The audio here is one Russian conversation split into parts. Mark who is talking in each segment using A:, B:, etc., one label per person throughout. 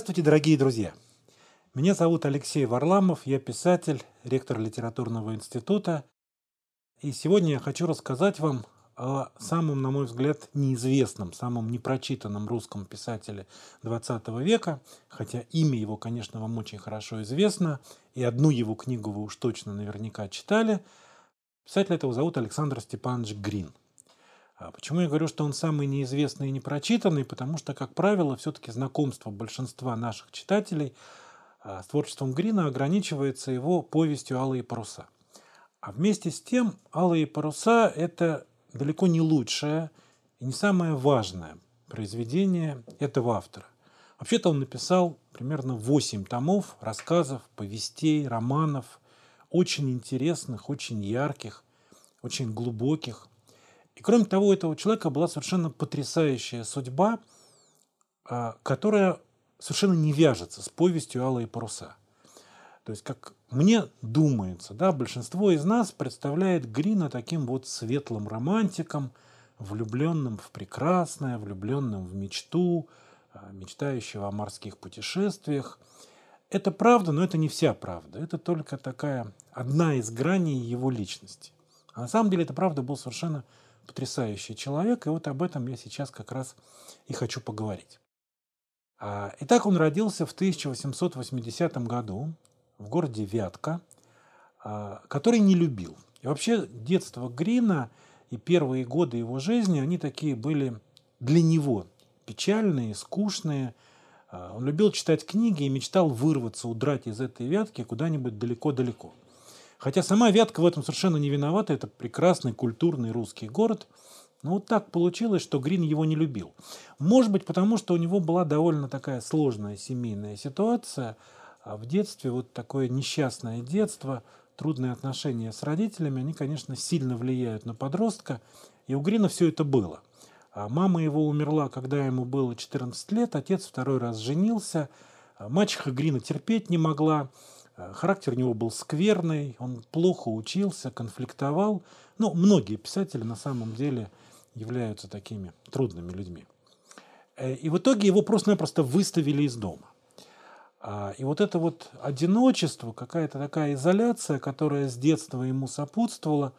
A: Здравствуйте, дорогие друзья! Меня зовут Алексей Варламов, я писатель, ректор литературного института. И сегодня я хочу рассказать вам о самом, на мой взгляд, неизвестном, самом непрочитанном русском писателе XX века, хотя имя его, конечно, вам очень хорошо известно, и одну его книгу вы уж точно наверняка читали. Писателя этого зовут Александр Степанович Грин. А почему я говорю, что он самый неизвестный и непрочитанный? Потому что, как правило, все-таки знакомство большинства наших читателей а, с творчеством Грина ограничивается его повестью «Алые паруса». А вместе с тем «Алые паруса» — это далеко не лучшее и не самое важное произведение этого автора. Вообще-то он написал примерно 8 томов рассказов, повестей, романов, очень интересных, очень ярких, очень глубоких. И кроме того, у этого человека была совершенно потрясающая судьба, а, которая совершенно не вяжется с повестью «Алые паруса». То есть, как мне думается, да, большинство из нас представляет Грина таким вот светлым романтиком, влюбленным в прекрасное, влюбленным в мечту, а, мечтающего о морских путешествиях. Это правда, но это не вся правда. Это только такая одна из граней его личности. А на самом деле это правда был совершенно потрясающий человек, и вот об этом я сейчас как раз и хочу поговорить. А, итак, он родился в 1880 году в городе Вятка, а, который не любил. И вообще детство Грина и первые годы его жизни, они такие были для него печальные, скучные. А, он любил читать книги и мечтал вырваться, удрать из этой Вятки куда-нибудь далеко-далеко. Хотя сама Вятка в этом совершенно не виновата, это прекрасный культурный русский город. Но вот так получилось, что Грин его не любил. Может быть, потому что у него была довольно такая сложная семейная ситуация. А в детстве вот такое несчастное детство, трудные отношения с родителями, они, конечно, сильно влияют на подростка. И у Грина все это было. А мама его умерла, когда ему было 14 лет, отец второй раз женился, а мачеха Грина терпеть не могла, характер у него был скверный, он плохо учился, конфликтовал. Ну, многие писатели на самом деле являются такими трудными людьми. Э, и в итоге его просто-напросто выставили из дома. А, и вот это вот одиночество, какая-то такая изоляция, которая с детства ему сопутствовала,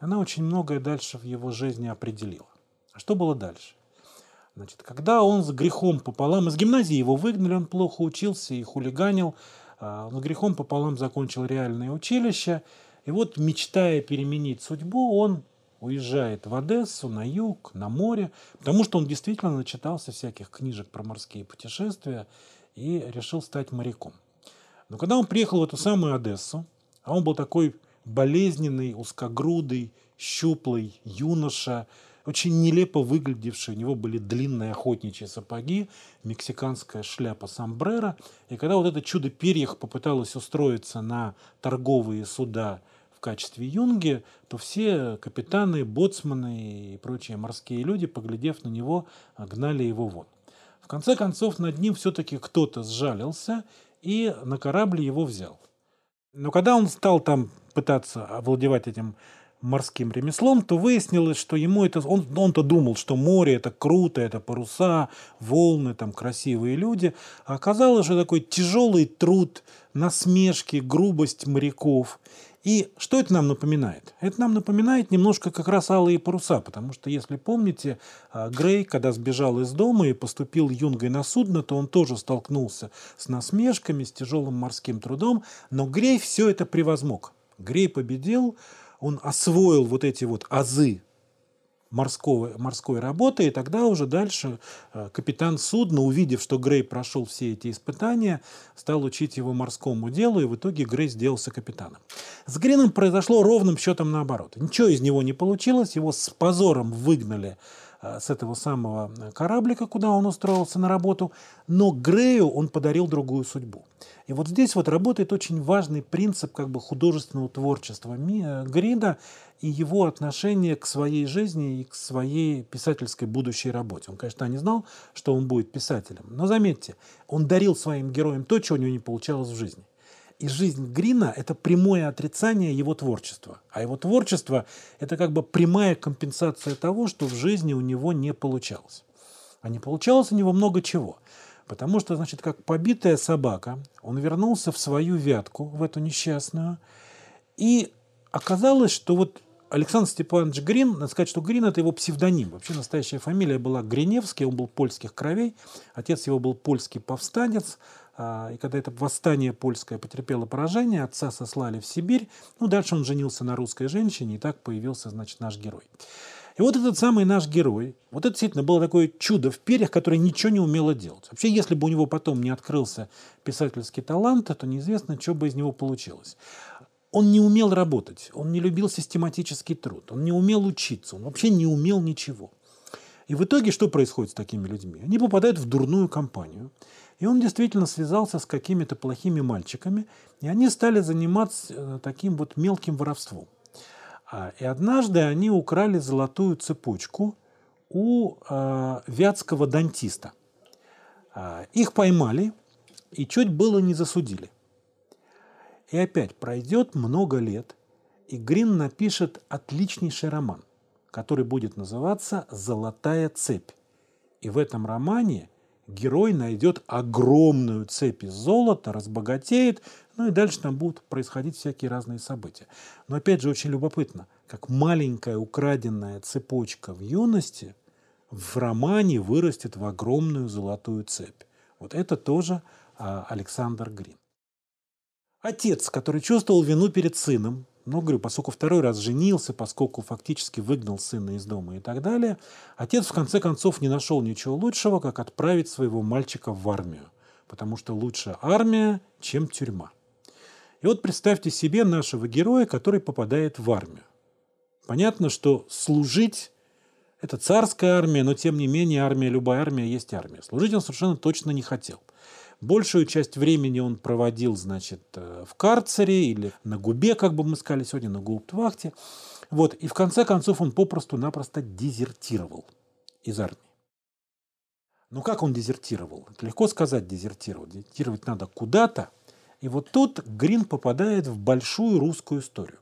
A: она очень многое дальше в его жизни определила. А что было дальше? Значит, когда он с грехом пополам, из гимназии его выгнали, он плохо учился и хулиганил, а, он грехом пополам закончил реальное училище. И вот, мечтая переменить судьбу, он уезжает в Одессу, на юг, на море, потому что он действительно начитался всяких книжек про морские путешествия и решил стать моряком. Но когда он приехал в эту самую Одессу, а он был такой болезненный, узкогрудый, щуплый юноша, очень нелепо выглядевший. У него были длинные охотничьи сапоги, мексиканская шляпа сомбрero. И когда вот это чудо перьях попыталось устроиться на торговые суда в качестве юнги, то все капитаны, боцманы и прочие морские люди, поглядев на него, гнали его вон. В конце концов, над ним все-таки кто-то сжалился и на корабль его взял. Но когда он стал там пытаться овладевать этим морским ремеслом, то выяснилось, что ему это... Он, он-то думал, что море это круто, это паруса, волны, там красивые люди. А оказалось, что такой тяжелый труд, насмешки, грубость моряков. И что это нам напоминает? Это нам напоминает немножко как раз алые паруса, потому что, если помните, а, Грей, когда сбежал из дома и поступил юнгой на судно, то он тоже столкнулся с насмешками, с тяжелым морским трудом, но Грей все это превозмог. Грей победил, он освоил вот эти вот азы морского, морской работы, и тогда уже дальше э, капитан судна, увидев, что Грей прошел все эти испытания, стал учить его морскому делу, и в итоге Грей сделался капитаном. С Грином произошло ровным счетом наоборот. Ничего из него не получилось, его с позором выгнали с этого самого э, кораблика, куда он устроился на работу, но Грею он подарил другую судьбу. И вот здесь вот работает очень важный принцип как бы художественного творчества э, Грида и его отношение к своей жизни и к своей писательской будущей работе. Он, конечно, не знал, что он будет писателем, но заметьте, он дарил своим героям то, чего у него не получалось в жизни. И жизнь Грина – это прямое отрицание его творчества. А его творчество – это как бы прямая компенсация того, что в жизни у него не получалось. А не получалось у него много чего. Потому что, значит, как побитая собака, он вернулся в свою вятку, в эту несчастную, и оказалось, что вот Александр Степанович Грин, надо сказать, что Грин – это его псевдоним. Вообще настоящая фамилия была Гриневский, он был польских кровей. Отец его был польский повстанец. А, и когда это восстание польское потерпело поражение, отца сослали в Сибирь. Ну, дальше он женился на русской женщине, и так появился, значит, наш герой. И вот этот самый наш герой, вот это действительно было такое чудо в перьях, которое ничего не умело делать. Вообще, если бы у него потом не открылся писательский талант, то неизвестно, что бы из него получилось он не умел работать, он не любил систематический труд, он не умел учиться, он вообще не умел ничего. И в итоге что происходит с такими людьми? Они попадают в дурную компанию, и он действительно связался с какими-то плохими мальчиками, и они стали заниматься э, таким вот мелким воровством. А, и однажды они украли золотую цепочку у э, вятского дантиста. А, их поймали и чуть было не засудили. И опять пройдет много лет, и Грин напишет отличнейший роман, который будет называться «Золотая цепь». И в этом романе герой найдет огромную цепь из золота, разбогатеет, ну и дальше там будут происходить всякие разные события. Но опять же очень любопытно, как маленькая украденная цепочка в юности в романе вырастет в огромную золотую цепь. Вот это тоже а, Александр Грин. Отец, который чувствовал вину перед сыном, ну, говорю, поскольку второй раз женился, поскольку фактически выгнал сына из дома и так далее, отец в конце концов не нашел ничего лучшего, как отправить своего мальчика в армию, потому что лучше армия, чем тюрьма. И вот представьте себе нашего героя, который попадает в армию. Понятно, что служить – это царская армия, но тем не менее армия, любая армия есть армия. Служить он совершенно точно не хотел. Большую часть времени он проводил, значит, э, в карцере или на губе, как бы мы сказали сегодня, на гауптвахте. Вот. И в конце концов он попросту-напросто дезертировал из армии. Ну как он дезертировал? Это легко сказать дезертировал. Дезертировать надо куда-то. И вот тут Грин попадает в большую русскую историю.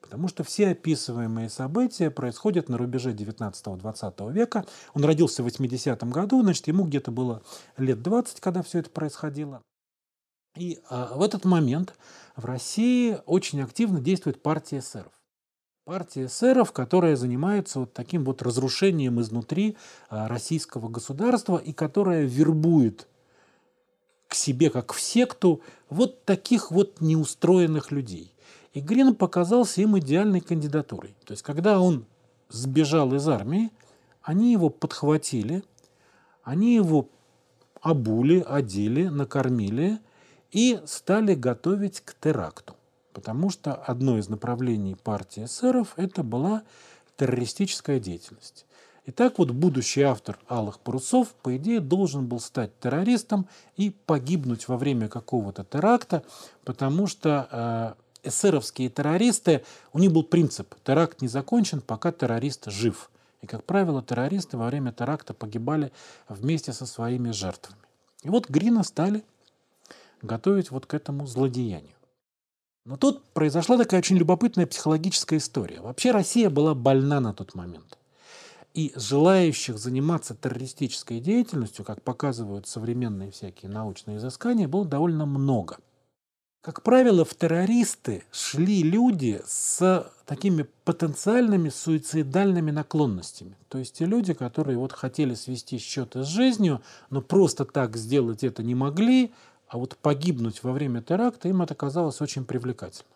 A: Потому что все описываемые события происходят на рубеже 19-20 века. Он родился в 80-м году, значит, ему где-то было лет 20, когда все это происходило. И а, в этот момент в России очень активно действует партия эсеров. Партия эсеров, которая занимается вот таким вот разрушением изнутри а, российского государства и которая вербует к себе, как в секту, вот таких вот неустроенных людей. И Грин показался им идеальной кандидатурой. То есть, когда он сбежал из армии, они его подхватили, они его обули, одели, накормили и стали готовить к теракту. Потому что одно из направлений партии эсеров это была террористическая деятельность. И так вот будущий автор «Алых парусов» по идее должен был стать террористом и погибнуть во время какого-то теракта, потому что э, эсеровские террористы, у них был принцип «теракт не закончен, пока террорист жив». И, как правило, террористы во время теракта погибали вместе со своими жертвами. И вот Грина стали готовить вот к этому злодеянию. Но тут произошла такая очень любопытная психологическая история. Вообще Россия была больна на тот момент. И желающих заниматься террористической деятельностью, как показывают современные всякие научные изыскания, было довольно много – как правило, в террористы шли люди с такими потенциальными суицидальными наклонностями. То есть те люди, которые вот хотели свести счеты с жизнью, но просто так сделать это не могли, а вот погибнуть во время теракта им это казалось очень привлекательным.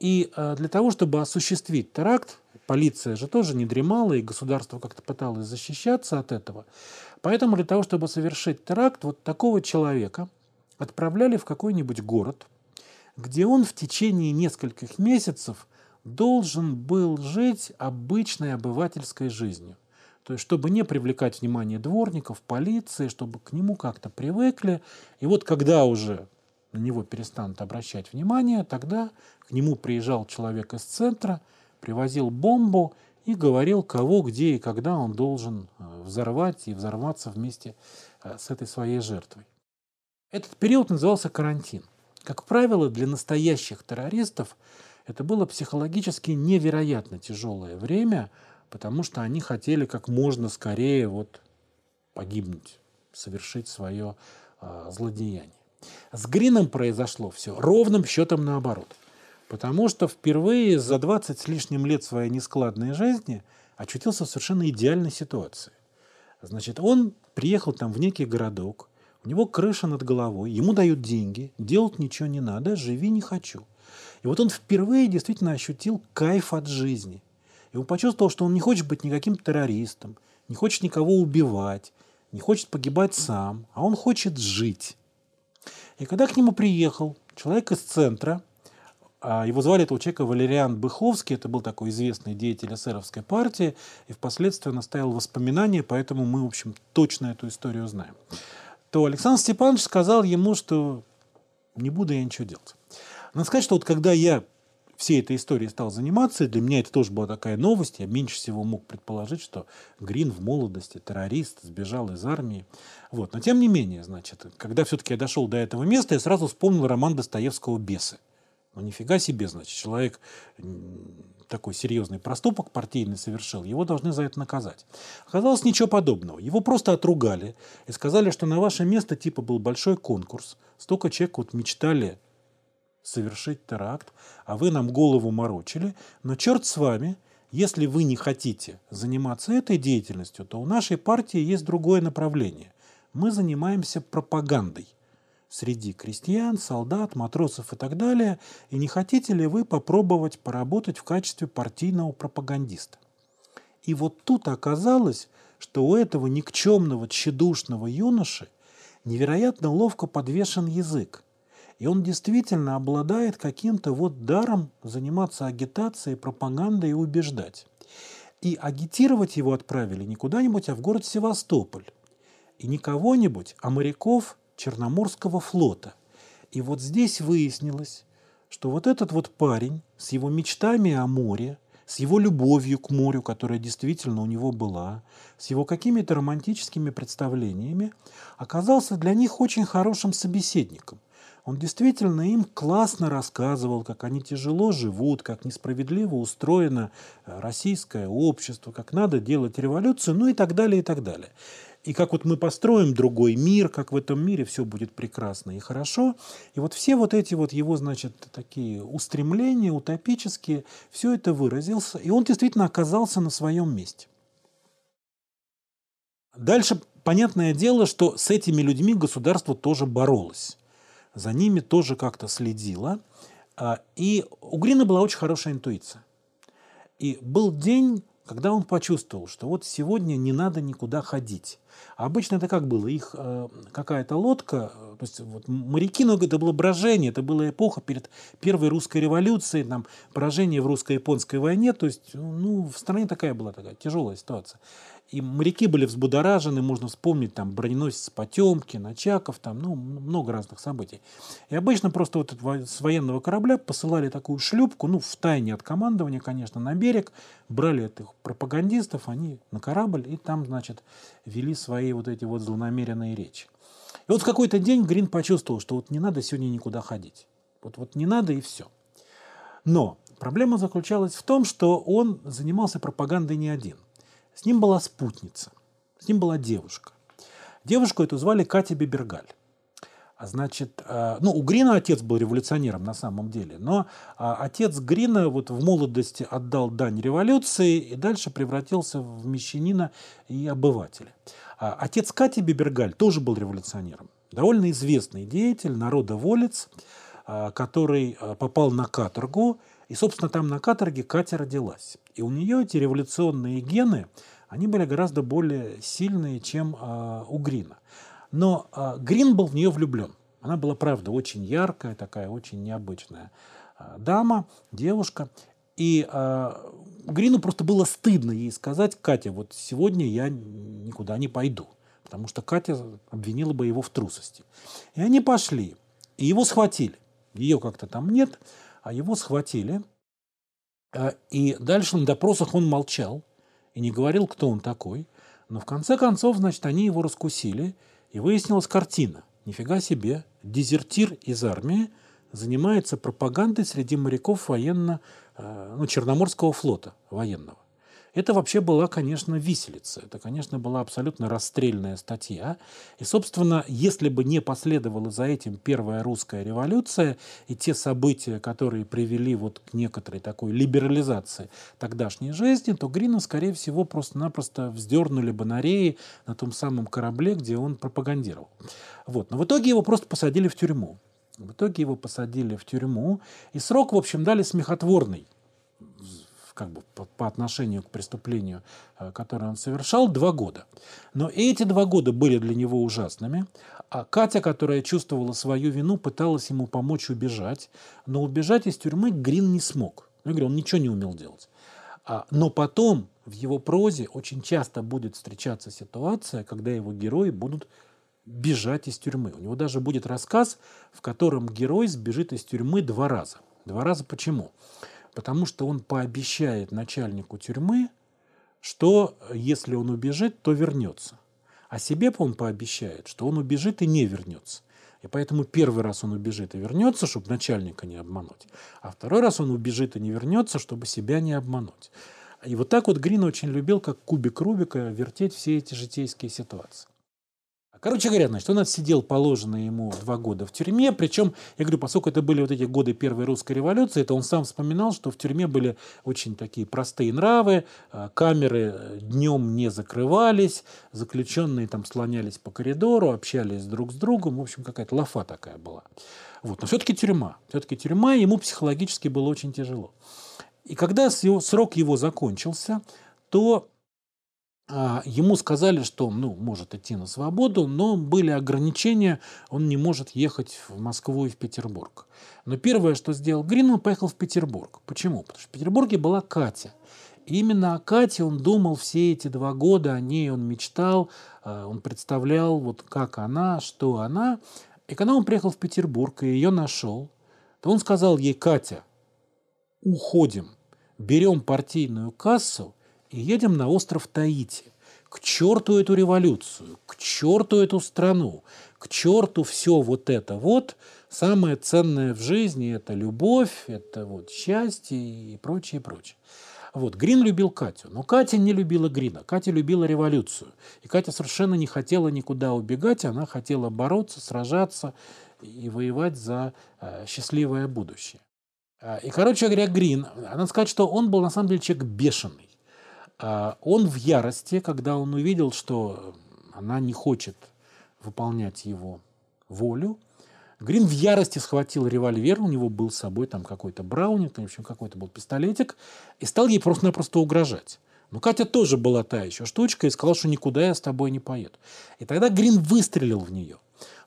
A: И э, для того, чтобы осуществить теракт, полиция же тоже не дремала, и государство как-то пыталось защищаться от этого. Поэтому для того, чтобы совершить теракт, вот такого человека – отправляли в какой-нибудь город, где он в течение нескольких месяцев должен был жить обычной обывательской жизнью. То есть, чтобы не привлекать внимание дворников, полиции, чтобы к нему как-то привыкли. И вот когда уже на него перестанут обращать внимание, тогда к нему приезжал человек из центра, привозил бомбу и говорил, кого, где и когда он должен э, взорвать и взорваться вместе э, с этой своей жертвой. Этот период назывался карантин. Как правило, для настоящих террористов это было психологически невероятно тяжелое время, потому что они хотели как можно скорее вот погибнуть. совершить свое э, злодеяние. С Грином произошло все ровным счетом наоборот. Потому что впервые за 20 с лишним лет своей нескладной жизни очутился в совершенно идеальной ситуации. Значит, он приехал там в некий городок, у него крыша над головой, ему дают деньги, делать ничего не надо, живи не хочу. И вот он впервые действительно ощутил кайф от жизни. И он почувствовал, что он не хочет быть никаким террористом, не хочет никого убивать, не хочет погибать сам, а он хочет жить. И когда к нему приехал человек из центра, а его звали этого человека Валериан Быховский, это был такой известный деятель эсеровской партии, и впоследствии он оставил воспоминания, поэтому мы, в общем, точно эту историю знаем. То Александр Степанович сказал ему, что не буду я ничего делать. Надо сказать, что вот когда я всей этой историей стал заниматься, для меня это тоже была такая новость. Я меньше всего мог предположить, что Грин в молодости террорист, сбежал из армии. Вот. Но тем не менее, значит, когда все-таки я дошел до этого места, я сразу вспомнил роман Достоевского «Бесы». Ну, нифига себе, значит, человек такой серьезный проступок партийный совершил, его должны за это наказать. Оказалось, ничего подобного. Его просто отругали и сказали, что на ваше место типа был большой конкурс, столько человек вот мечтали совершить теракт, а вы нам голову морочили. Но черт с вами, если вы не хотите заниматься этой деятельностью, то у нашей партии есть другое направление. Мы занимаемся пропагандой среди крестьян, солдат, матросов и так далее. И не хотите ли вы попробовать поработать в качестве партийного пропагандиста? И вот тут оказалось, что у этого никчемного, тщедушного юноши невероятно ловко подвешен язык – и он действительно обладает каким-то вот даром заниматься агитацией, пропагандой и убеждать. И агитировать его отправили не куда-нибудь, а в город Севастополь. И не кого-нибудь, а моряков Черноморского флота. И вот здесь выяснилось, что вот этот вот парень с его мечтами о море, с его любовью к морю, которая действительно у него была, с его какими-то романтическими представлениями, оказался для них очень хорошим собеседником. Он действительно им классно рассказывал, как они тяжело живут, как несправедливо устроено э, российское общество, как надо делать революцию, ну и так далее, и так далее. И как вот мы построим другой мир, как в этом мире все будет прекрасно и хорошо. И вот все вот эти вот его, значит, такие устремления утопические, все это выразился, и он действительно оказался на своем месте. Дальше понятное дело, что с этими людьми государство тоже боролось за ними тоже как-то следила. А, и у Грина была очень хорошая интуиция. И был день, когда он почувствовал, что вот сегодня не надо никуда ходить. А обычно это как было? Их э, какая-то лодка, то есть вот моряки, но это было брожение, это была эпоха перед первой русской революцией, там, поражение в русско-японской войне, то есть ну, в стране такая была такая тяжелая ситуация. И моряки были взбудоражены, можно вспомнить там броненосец Потемкин, Очаков, там, ну, много разных событий. И обычно просто вот с военного корабля посылали такую шлюпку, ну, в тайне от командования, конечно, на берег, брали этих пропагандистов, они на корабль, и там, значит, вели свои вот эти вот злонамеренные речи. И вот в какой-то день Грин почувствовал, что вот не надо сегодня никуда ходить. Вот, вот не надо и все. Но проблема заключалась в том, что он занимался пропагандой не один – с ним была спутница, с ним была девушка. Девушку эту звали Катя Бибергаль. А значит, э, ну, у Грина отец был революционером на самом деле, но а, отец Грина вот в молодости отдал дань революции и дальше превратился в мещанина и обывателя. А отец Кати Бибергаль тоже был революционером. Довольно известный деятель, народоволец, а, который э, попал на каторгу и, собственно, там на каторге Катя родилась. И у нее эти революционные гены, они были гораздо более сильные, чем э, у Грина. Но э, Грин был в нее влюблен. Она была, правда, очень яркая, такая очень необычная э, дама, девушка. И э, Грину просто было стыдно ей сказать, Катя, вот сегодня я никуда не пойду. Потому что Катя обвинила бы его в трусости. И они пошли. И его схватили. Ее как-то там нет а его схватили. А, и дальше на допросах он молчал и не говорил, кто он такой. Но в конце концов, значит, они его раскусили, и выяснилась картина. Нифига себе, дезертир из армии занимается пропагандой среди моряков военно, а, ну, Черноморского флота военного. Это вообще была, конечно, виселица. Это, конечно, была абсолютно расстрельная статья. И, собственно, если бы не последовала за этим Первая русская революция и те события, которые привели вот к некоторой такой либерализации тогдашней жизни, то Грина, скорее всего, просто-напросто вздернули бы на реи на том самом корабле, где он пропагандировал. Вот. Но в итоге его просто посадили в тюрьму. В итоге его посадили в тюрьму, и срок, в общем, дали смехотворный как бы по, по отношению к преступлению, э, которое он совершал, два года. Но эти два года были для него ужасными. А Катя, которая чувствовала свою вину, пыталась ему помочь убежать, но убежать из тюрьмы Грин не смог. Я говорю, он ничего не умел делать. А, но потом в его прозе очень часто будет встречаться ситуация, когда его герои будут бежать из тюрьмы. У него даже будет рассказ, в котором герой сбежит из тюрьмы два раза. Два раза почему? Потому что он пообещает начальнику тюрьмы, что если он убежит, то вернется. А себе он пообещает, что он убежит и не вернется. И поэтому первый раз он убежит и вернется, чтобы начальника не обмануть. А второй раз он убежит и не вернется, чтобы себя не обмануть. И вот так вот Грин очень любил, как кубик Рубика, вертеть все эти житейские ситуации. Короче говоря, значит, он отсидел положенные ему два года в тюрьме. Причем, я говорю, поскольку это были вот эти годы Первой русской революции, то он сам вспоминал, что в тюрьме были очень такие простые нравы, а, камеры днем не закрывались, заключенные там слонялись по коридору, общались друг с другом. В общем, какая-то лафа такая была. Вот. Но все-таки тюрьма. Все-таки тюрьма, ему психологически было очень тяжело. И когда срок его закончился, то ему сказали, что ну, может идти на свободу, но были ограничения, он не может ехать в Москву и в Петербург. Но первое, что сделал Грин, он поехал в Петербург. Почему? Потому что в Петербурге была Катя. И именно о Кате он думал все эти два года, о ней он мечтал, а, он представлял, вот как она, что она. И когда он приехал в Петербург и ее нашел, то он сказал ей, Катя, уходим, берем партийную кассу и едем на остров Таити. К черту эту революцию, к черту эту страну, к черту все вот это вот. Самое ценное в жизни – это любовь, это вот счастье и прочее, прочее. Вот, Грин любил Катю, но Катя не любила Грина. Катя любила революцию. И Катя совершенно не хотела никуда убегать, она хотела бороться, сражаться и воевать за э, счастливое будущее. А, и, короче говоря, Грин, надо сказать, что он был на самом деле человек бешеный. А, он в ярости, когда он увидел, что она не хочет выполнять его волю. Грин в ярости схватил револьвер, у него был с собой там какой-то брауник, в общем, какой-то был пистолетик, и стал ей просто-напросто угрожать. Но Катя тоже была та еще штучка и сказала, что никуда я с тобой не поеду. И тогда Грин выстрелил в нее.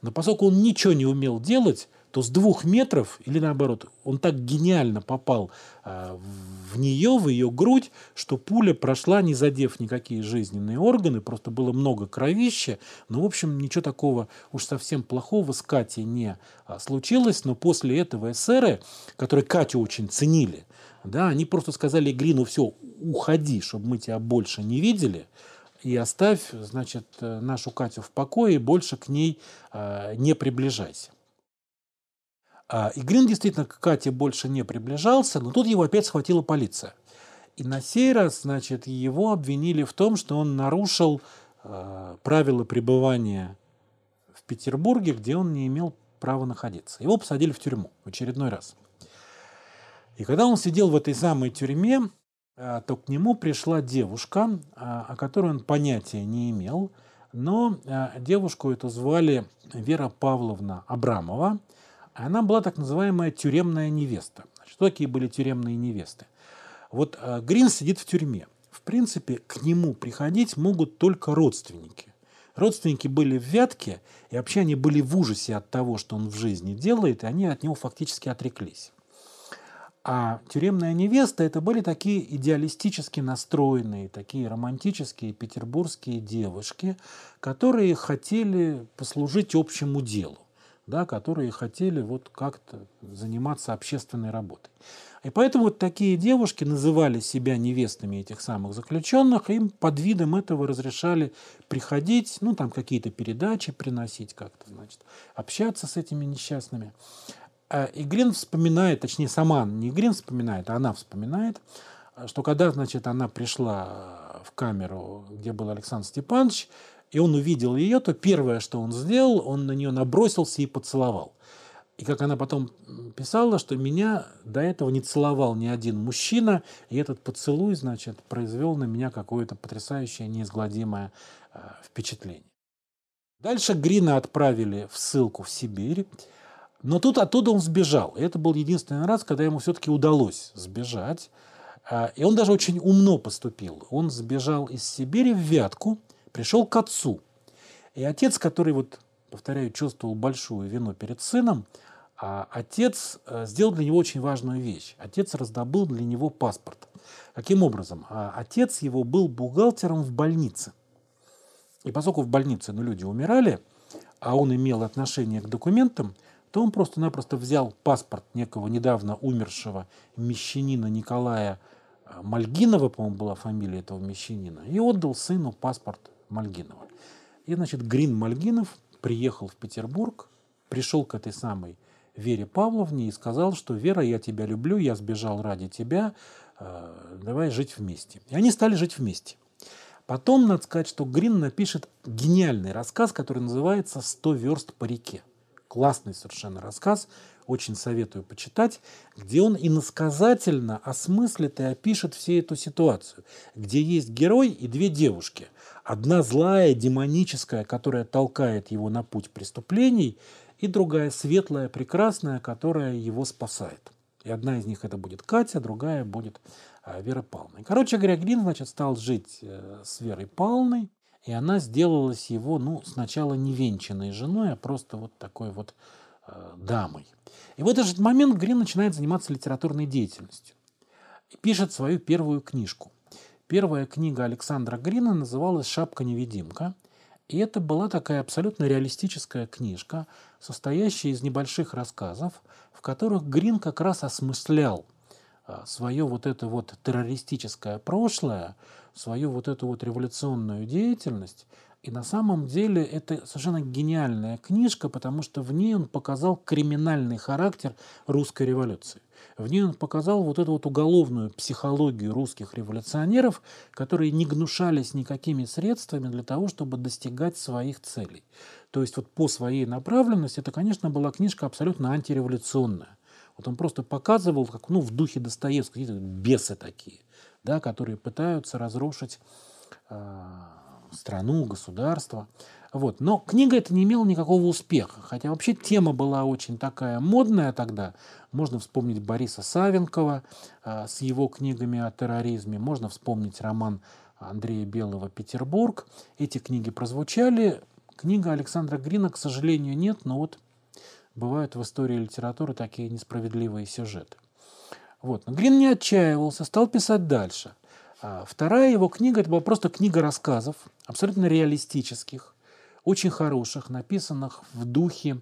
A: Но поскольку он ничего не умел делать, то с двух метров, или наоборот, он так гениально попал а, в нее, в ее грудь, что пуля прошла, не задев никакие жизненные органы, просто было много кровища. Но, в общем, ничего такого уж совсем плохого с Катей не а, случилось. Но после этого эсеры, которые Катю очень ценили, да, они просто сказали Грину, все, уходи, чтобы мы тебя больше не видели, и оставь, значит, нашу Катю в покое, и больше к ней э, не приближайся. А, и Грин действительно к Кате больше не приближался, но тут его опять схватила полиция. И на сей раз, значит, его обвинили в том, что он нарушил э, правила пребывания в Петербурге, где он не имел права находиться. Его посадили в тюрьму в очередной раз. И когда он сидел в этой самой тюрьме, э, то к нему пришла девушка, э, о которой он понятия не имел, но э, девушку эту звали Вера Павловна Абрамова – она была так называемая тюремная невеста. Что такие были тюремные невесты? Вот э, Грин сидит в тюрьме. В принципе, к нему приходить могут только родственники. Родственники были в вятке, и вообще они были в ужасе от того, что он в жизни делает, и они от него фактически отреклись. А тюремная невеста – это были такие идеалистически настроенные, такие романтические петербургские девушки, которые хотели послужить общему делу да, которые хотели вот как-то заниматься общественной работой. И поэтому вот такие девушки называли себя невестами этих самых заключенных, им под видом этого разрешали приходить, ну, там какие-то передачи приносить как-то, значит, общаться с этими несчастными. А, и Грин вспоминает, точнее, сама не Грин вспоминает, а она вспоминает что когда, значит, она пришла в камеру, где был Александр Степанович, и он увидел ее, то первое, что он сделал, он на нее набросился и поцеловал. И как она потом писала, что меня до этого не целовал ни один мужчина, и этот поцелуй, значит, произвел на меня какое-то потрясающее, неизгладимое э, впечатление. Дальше Грина отправили в ссылку в Сибирь, но тут оттуда он сбежал. И это был единственный раз, когда ему все-таки удалось сбежать. Э, и он даже очень умно поступил. Он сбежал из Сибири в Вятку, пришел к отцу. И отец, который вот повторяю, чувствовал большую вину перед сыном, а отец э, сделал для него очень важную вещь. Отец раздобыл для него паспорт. Каким образом? А отец его был бухгалтером в больнице. И поскольку в больнице ну, люди умирали, а он имел отношение к документам, то он просто-напросто взял паспорт некого недавно умершего мещанина Николая э, Мальгинова, по-моему, была фамилия этого мещанина, и отдал сыну паспорт Мальгинова. И, значит, Грин Мальгинов приехал в Петербург, пришел к этой самой Вере Павловне и сказал, что «Вера, я тебя люблю, я сбежал ради тебя, э, давай жить вместе». И они стали жить вместе. Потом, надо сказать, что Грин напишет гениальный рассказ, который называется «Сто верст по реке». Классный совершенно рассказ, очень советую почитать, где он иносказательно осмыслит и опишет всю эту ситуацию, где есть герой и две девушки. Одна злая, демоническая, которая толкает его на путь преступлений, и другая светлая, прекрасная, которая его спасает. И одна из них это будет Катя, другая будет а, Вера Павловна. Короче говоря, Грин, значит, стал жить э, с Верой Павловной, и она сделалась его, ну, сначала не венчанной женой, а просто вот такой вот э, дамой. И в этот же момент Грин начинает заниматься литературной деятельностью. И пишет свою первую книжку. Первая книга Александра Грина называлась «Шапка-невидимка». И это была такая абсолютно реалистическая книжка, состоящая из небольших рассказов, в которых Грин как раз осмыслял а, свое вот это вот террористическое прошлое, свою вот эту вот революционную деятельность. И на самом деле это совершенно гениальная книжка, потому что в ней он показал криминальный характер русской революции. В ней он показал вот эту вот уголовную психологию русских революционеров, которые не гнушались никакими средствами для того, чтобы достигать своих целей. То есть вот по своей направленности это, конечно, была книжка абсолютно антиреволюционная. Вот он просто показывал, как ну, в духе Достоевского, какие-то бесы такие, да, которые пытаются разрушить э, страну, государство. Вот. Но книга эта не имела никакого успеха. Хотя вообще тема была очень такая модная тогда. Можно вспомнить Бориса Савенкова э, с его книгами о терроризме. Можно вспомнить роман Андрея Белого «Петербург». Эти книги прозвучали. Книга Александра Грина, к сожалению, нет, но вот бывают в истории литературы такие несправедливые сюжеты. Вот. Но Грин не отчаивался, стал писать дальше. А вторая его книга – это была просто книга рассказов, абсолютно реалистических, очень хороших, написанных в духе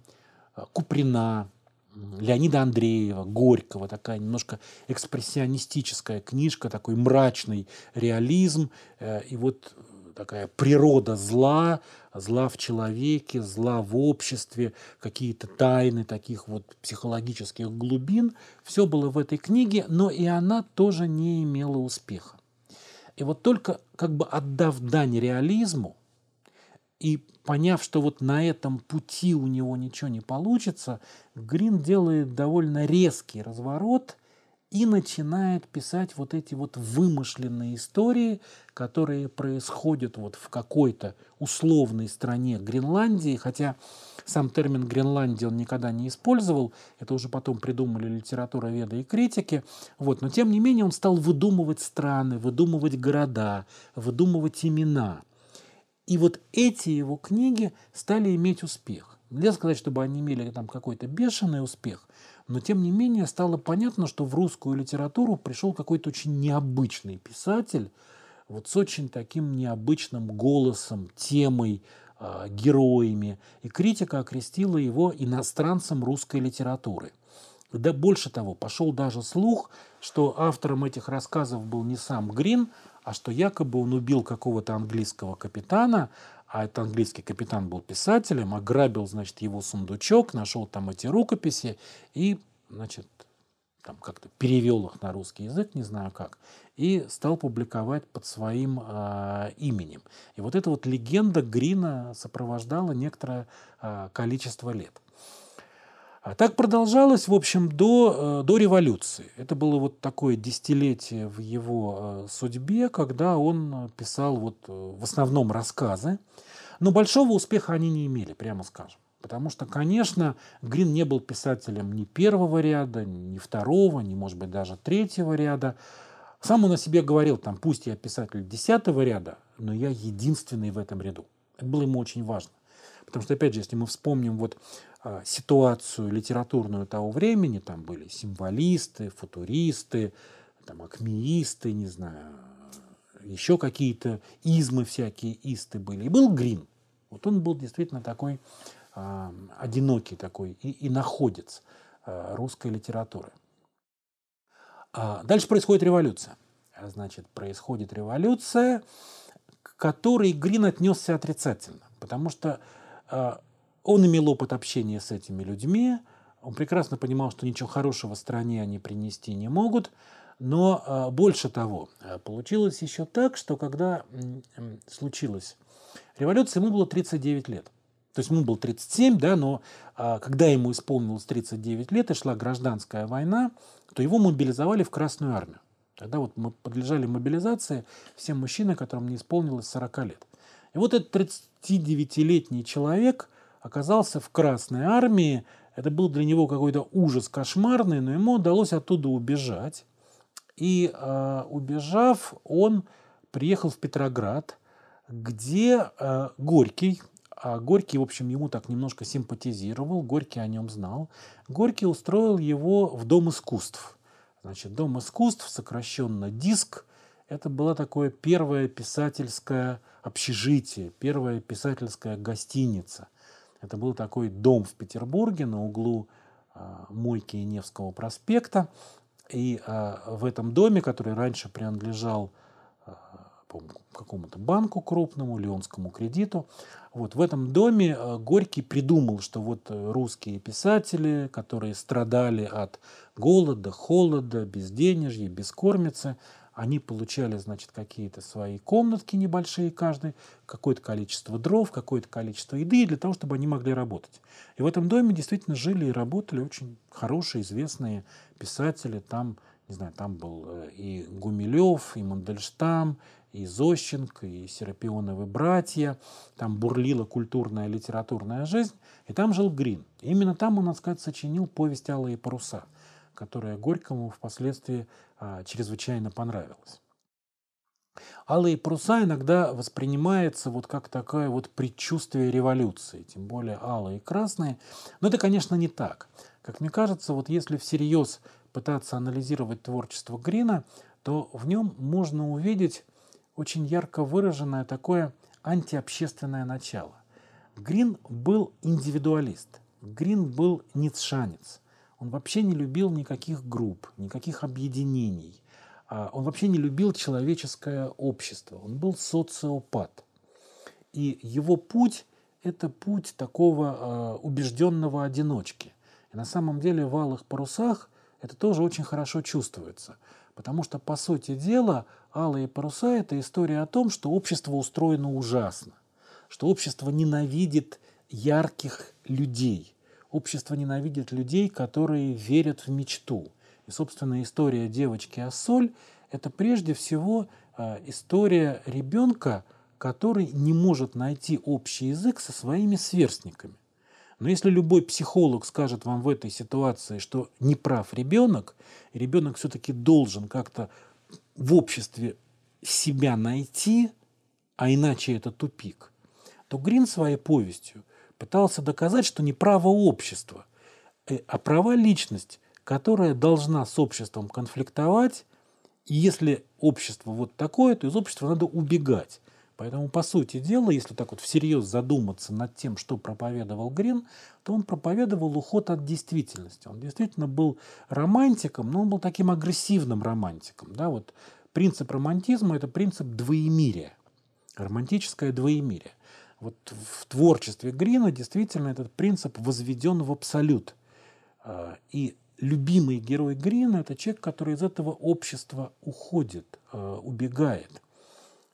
A: э, Куприна, Леонида Андреева, Горького, такая немножко экспрессионистическая книжка, такой мрачный реализм, э, и вот такая природа зла, зла в человеке, зла в обществе, какие-то тайны таких вот психологических глубин. Все было в этой книге, но и она тоже не имела успеха. И вот только как бы отдав дань реализму, и поняв, что вот на этом пути у него ничего не получится, Грин делает довольно резкий разворот и начинает писать вот эти вот вымышленные истории, которые происходят вот в какой-то условной стране Гренландии, хотя сам термин Гренландия он никогда не использовал, это уже потом придумали литература веда и критики, вот, но тем не менее он стал выдумывать страны, выдумывать города, выдумывать имена – и вот эти его книги стали иметь успех. Нельзя сказать, чтобы они имели там какой-то бешеный успех, но тем не менее стало понятно, что в русскую литературу пришел какой-то очень необычный писатель, вот с очень таким необычным голосом, темой, э, героями. И критика окрестила его иностранцем русской литературы. Да больше того, пошел даже слух, что автором этих рассказов был не сам Грин, а что якобы он убил какого-то английского капитана, а этот английский капитан был писателем, ограбил, значит, его сундучок, нашел там эти рукописи и, значит, там как-то перевел их на русский язык, не знаю как, и стал публиковать под своим э, именем. И вот эта вот легенда Грина сопровождала некоторое э, количество лет. А так продолжалось, в общем, до, до революции. Это было вот такое десятилетие в его судьбе, когда он писал вот в основном рассказы. Но большого успеха они не имели, прямо скажем. Потому что, конечно, Грин не был писателем ни первого ряда, ни второго, ни, может быть, даже третьего ряда. Сам он о себе говорил, там, пусть я писатель десятого ряда, но я единственный в этом ряду. Это было ему очень важно. Потому что, опять же, если мы вспомним вот а, ситуацию литературную того времени, там были символисты, футуристы, там, акмеисты, не знаю, еще какие-то измы всякие исты были. И был Грин. Вот он был действительно такой э, одинокий такой и, и находец э, русской литературы. А дальше происходит революция. Значит, происходит революция, к которой Грин отнесся отрицательно, потому что он имел опыт общения с этими людьми, он прекрасно понимал, что ничего хорошего стране они принести не могут, но э, больше того, получилось еще так, что когда случилась революция, ему было 39 лет. То есть ему было 37, да, но а, когда ему исполнилось 39 лет и шла гражданская война, то его мобилизовали в Красную армию. Тогда вот мы подлежали мобилизации все мужчины, которым не исполнилось 40 лет. И вот этот 39-летний человек оказался в Красной армии. Это был для него какой-то ужас кошмарный, но ему удалось оттуда убежать. И э, убежав, он приехал в Петроград, где э, Горький, а Горький, в общем, ему так немножко симпатизировал, Горький о нем знал. Горький устроил его в Дом искусств. Значит, Дом искусств, сокращенно ДИСК, это было такое первое писательское общежитие, первая писательская гостиница. Это был такой дом в Петербурге на углу а, Мойки и Невского проспекта. И а, в этом доме, который раньше принадлежал а, какому-то банку крупному, Леонскому кредиту. Вот в этом доме Горький придумал, что вот э, русские писатели, которые страдали от голода, холода, безденежья, бескормицы, они получали, значит, какие-то свои комнатки небольшие каждый, какое-то количество дров, какое-то количество еды для того, чтобы они могли работать. И в этом доме действительно жили и работали очень хорошие, известные писатели. Там, не знаю, там был э, и Гумилев, и Мандельштам, и Зощенко, и Серапионовы братья. Там бурлила культурная литературная жизнь. И там жил Грин. И именно там он, надо сказать, сочинил повесть «Алые паруса», которая Горькому впоследствии а, чрезвычайно понравилась. Алые паруса иногда воспринимается вот как такое вот предчувствие революции, тем более алые и красные. Но это, конечно, не так. Как мне кажется, вот если всерьез пытаться анализировать творчество Грина, то в нем можно увидеть очень ярко выраженное такое антиобщественное начало. Грин был индивидуалист, Грин был ницшанец. Он вообще не любил никаких групп, никаких объединений. А, он вообще не любил человеческое общество. Он был социопат. И его путь – это путь такого а, убежденного одиночки. И на самом деле в «Алых парусах» это тоже очень хорошо чувствуется. Потому что, по сути дела, «Алые паруса» — это история о том, что общество устроено ужасно, что общество ненавидит ярких людей, общество ненавидит людей, которые верят в мечту. И, собственно, история девочки Ассоль — это прежде всего э, история ребенка, который не может найти общий язык со своими сверстниками. Но если любой психолог скажет вам в этой ситуации, что не прав ребенок, ребенок все-таки должен как-то в обществе себя найти, а иначе это тупик, то Грин своей повестью пытался доказать, что не право общества, э, а права личность, которая должна с обществом конфликтовать, и если общество вот такое, то из общества надо убегать. Поэтому, по сути дела, если так вот всерьез задуматься над тем, что проповедовал Грин, то он проповедовал уход от действительности. Он действительно был романтиком, но он был таким агрессивным романтиком. Да? Вот принцип романтизма – это принцип двоемирия, романтическое двоемирие. Вот в творчестве Грина действительно этот принцип возведен в абсолют. А, и любимый герой Грина – это человек, который из этого общества уходит, э, убегает.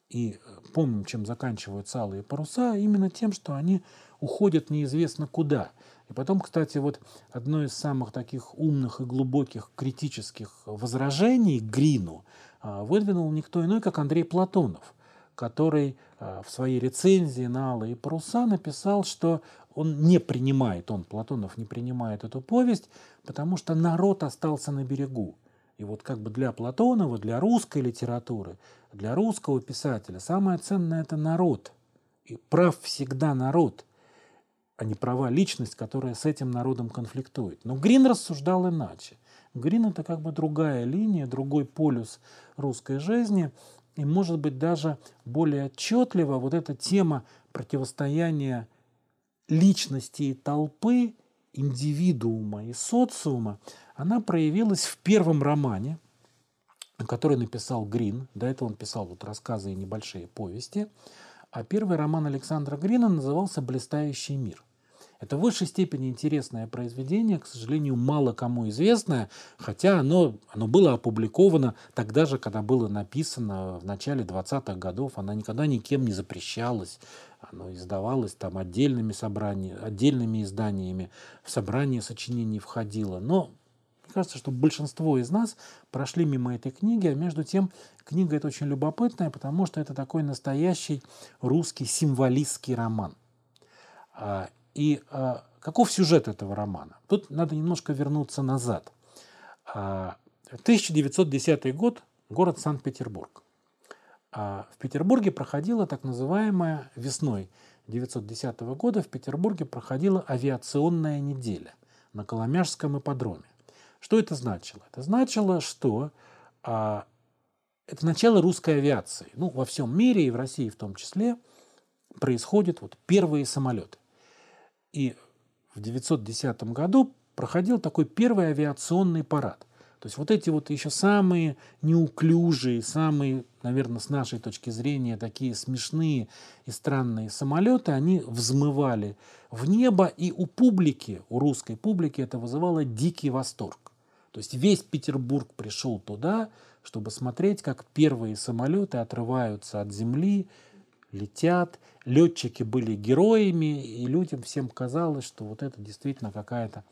A: И помним, чем заканчиваются алые паруса, именно тем, что они уходят неизвестно куда. И потом, кстати, вот одно из самых таких умных и глубоких критических возражений Грину а, выдвинул никто иной, как Андрей Платонов, который а, в своей рецензии на «Алые паруса» написал, что он не принимает, он, Платонов, не принимает эту повесть, потому что народ остался на берегу. И вот как бы для Платонова, для русской литературы, для русского писателя самое ценное – это народ. И прав всегда народ а не права личность, которая с этим народом конфликтует. Но Грин рассуждал иначе. Грин – это как бы другая линия, другой полюс русской жизни, и, может быть, даже более отчетливо вот эта тема противостояния личности и толпы, индивидуума и социума, она проявилась в первом романе, который написал Грин. До этого он писал вот рассказы и небольшие повести. А первый роман Александра Грина назывался «Блистающий мир». Это в высшей степени интересное произведение, к сожалению, мало кому известное, хотя оно, оно было опубликовано тогда же, когда было написано в начале 20-х годов. Оно никогда никем не запрещалось. Оно издавалось там отдельными, собраниями, отдельными изданиями, в собрание сочинений входило. Но мне кажется, что большинство из нас прошли мимо этой книги, а между тем книга эта очень любопытная, потому что это такой настоящий русский символистский роман. И а, каков сюжет этого романа? Тут надо немножко вернуться назад. А, 1910 год, город Санкт-Петербург. А, в Петербурге проходила так называемая весной 1910 года в Петербурге проходила авиационная неделя на Коломяжском ипподроме. Что это значило? Это значило, что а, это начало русской авиации. Ну, во всем мире и в России в том числе происходят вот первые самолеты. И в 910 году проходил такой первый авиационный парад. То есть вот эти вот еще самые неуклюжие, самые, наверное, с нашей точки зрения, такие смешные и странные самолеты, они взмывали в небо, и у публики, у русской публики это вызывало дикий восторг. То есть весь Петербург пришел туда, чтобы смотреть, как первые самолеты отрываются от земли, летят. Летчики были героями, и людям всем казалось, что вот это действительно какая-то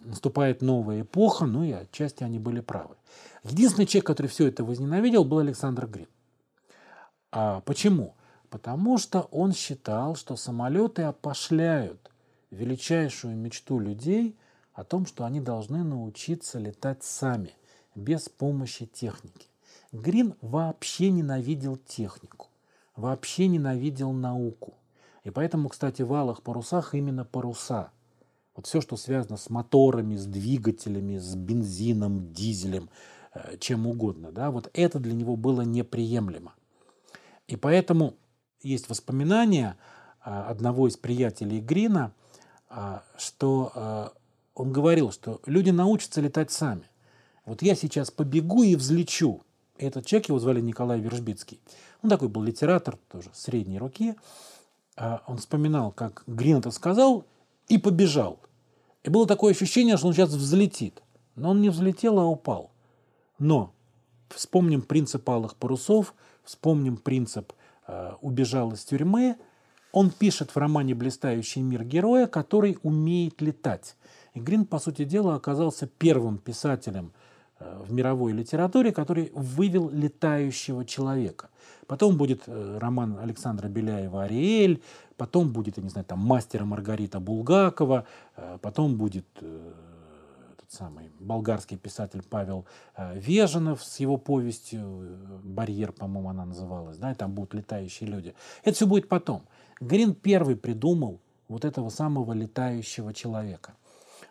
A: наступает новая эпоха, ну и отчасти они были правы. Единственный человек, который все это возненавидел, был Александр Грин. А почему? Потому что он считал, что самолеты опошляют величайшую мечту людей о том, что они должны научиться летать сами, без помощи техники. Грин вообще ненавидел технику вообще ненавидел науку. И поэтому, кстати, в «Алых парусах» именно паруса. Вот все, что связано с моторами, с двигателями, с бензином, дизелем, э, чем угодно, да, вот это для него было неприемлемо. И поэтому есть воспоминания э, одного из приятелей Грина, э, что он говорил, что люди научатся летать сами. Вот я сейчас побегу и взлечу. Этот человек, его звали Николай Вержбицкий. Он такой был литератор, тоже средней руки. А он вспоминал, как Грин это сказал, и побежал. И было такое ощущение, что он сейчас взлетит. Но он не взлетел, а упал. Но вспомним принцип алых парусов, вспомним принцип э, «убежал из тюрьмы». Он пишет в романе «Блистающий мир» героя, который умеет летать. И Грин, по сути дела, оказался первым писателем э, в мировой литературе, который вывел летающего человека. Потом будет э, роман Александра Беляева «Ариэль», потом будет, я не знаю, там «Мастера Маргарита Булгакова», э, потом будет э, самый болгарский писатель Павел Веженов с его повестью «Барьер», по-моему, она называлась, да, и там будут летающие люди. Это все будет потом. Грин первый придумал вот этого самого летающего человека.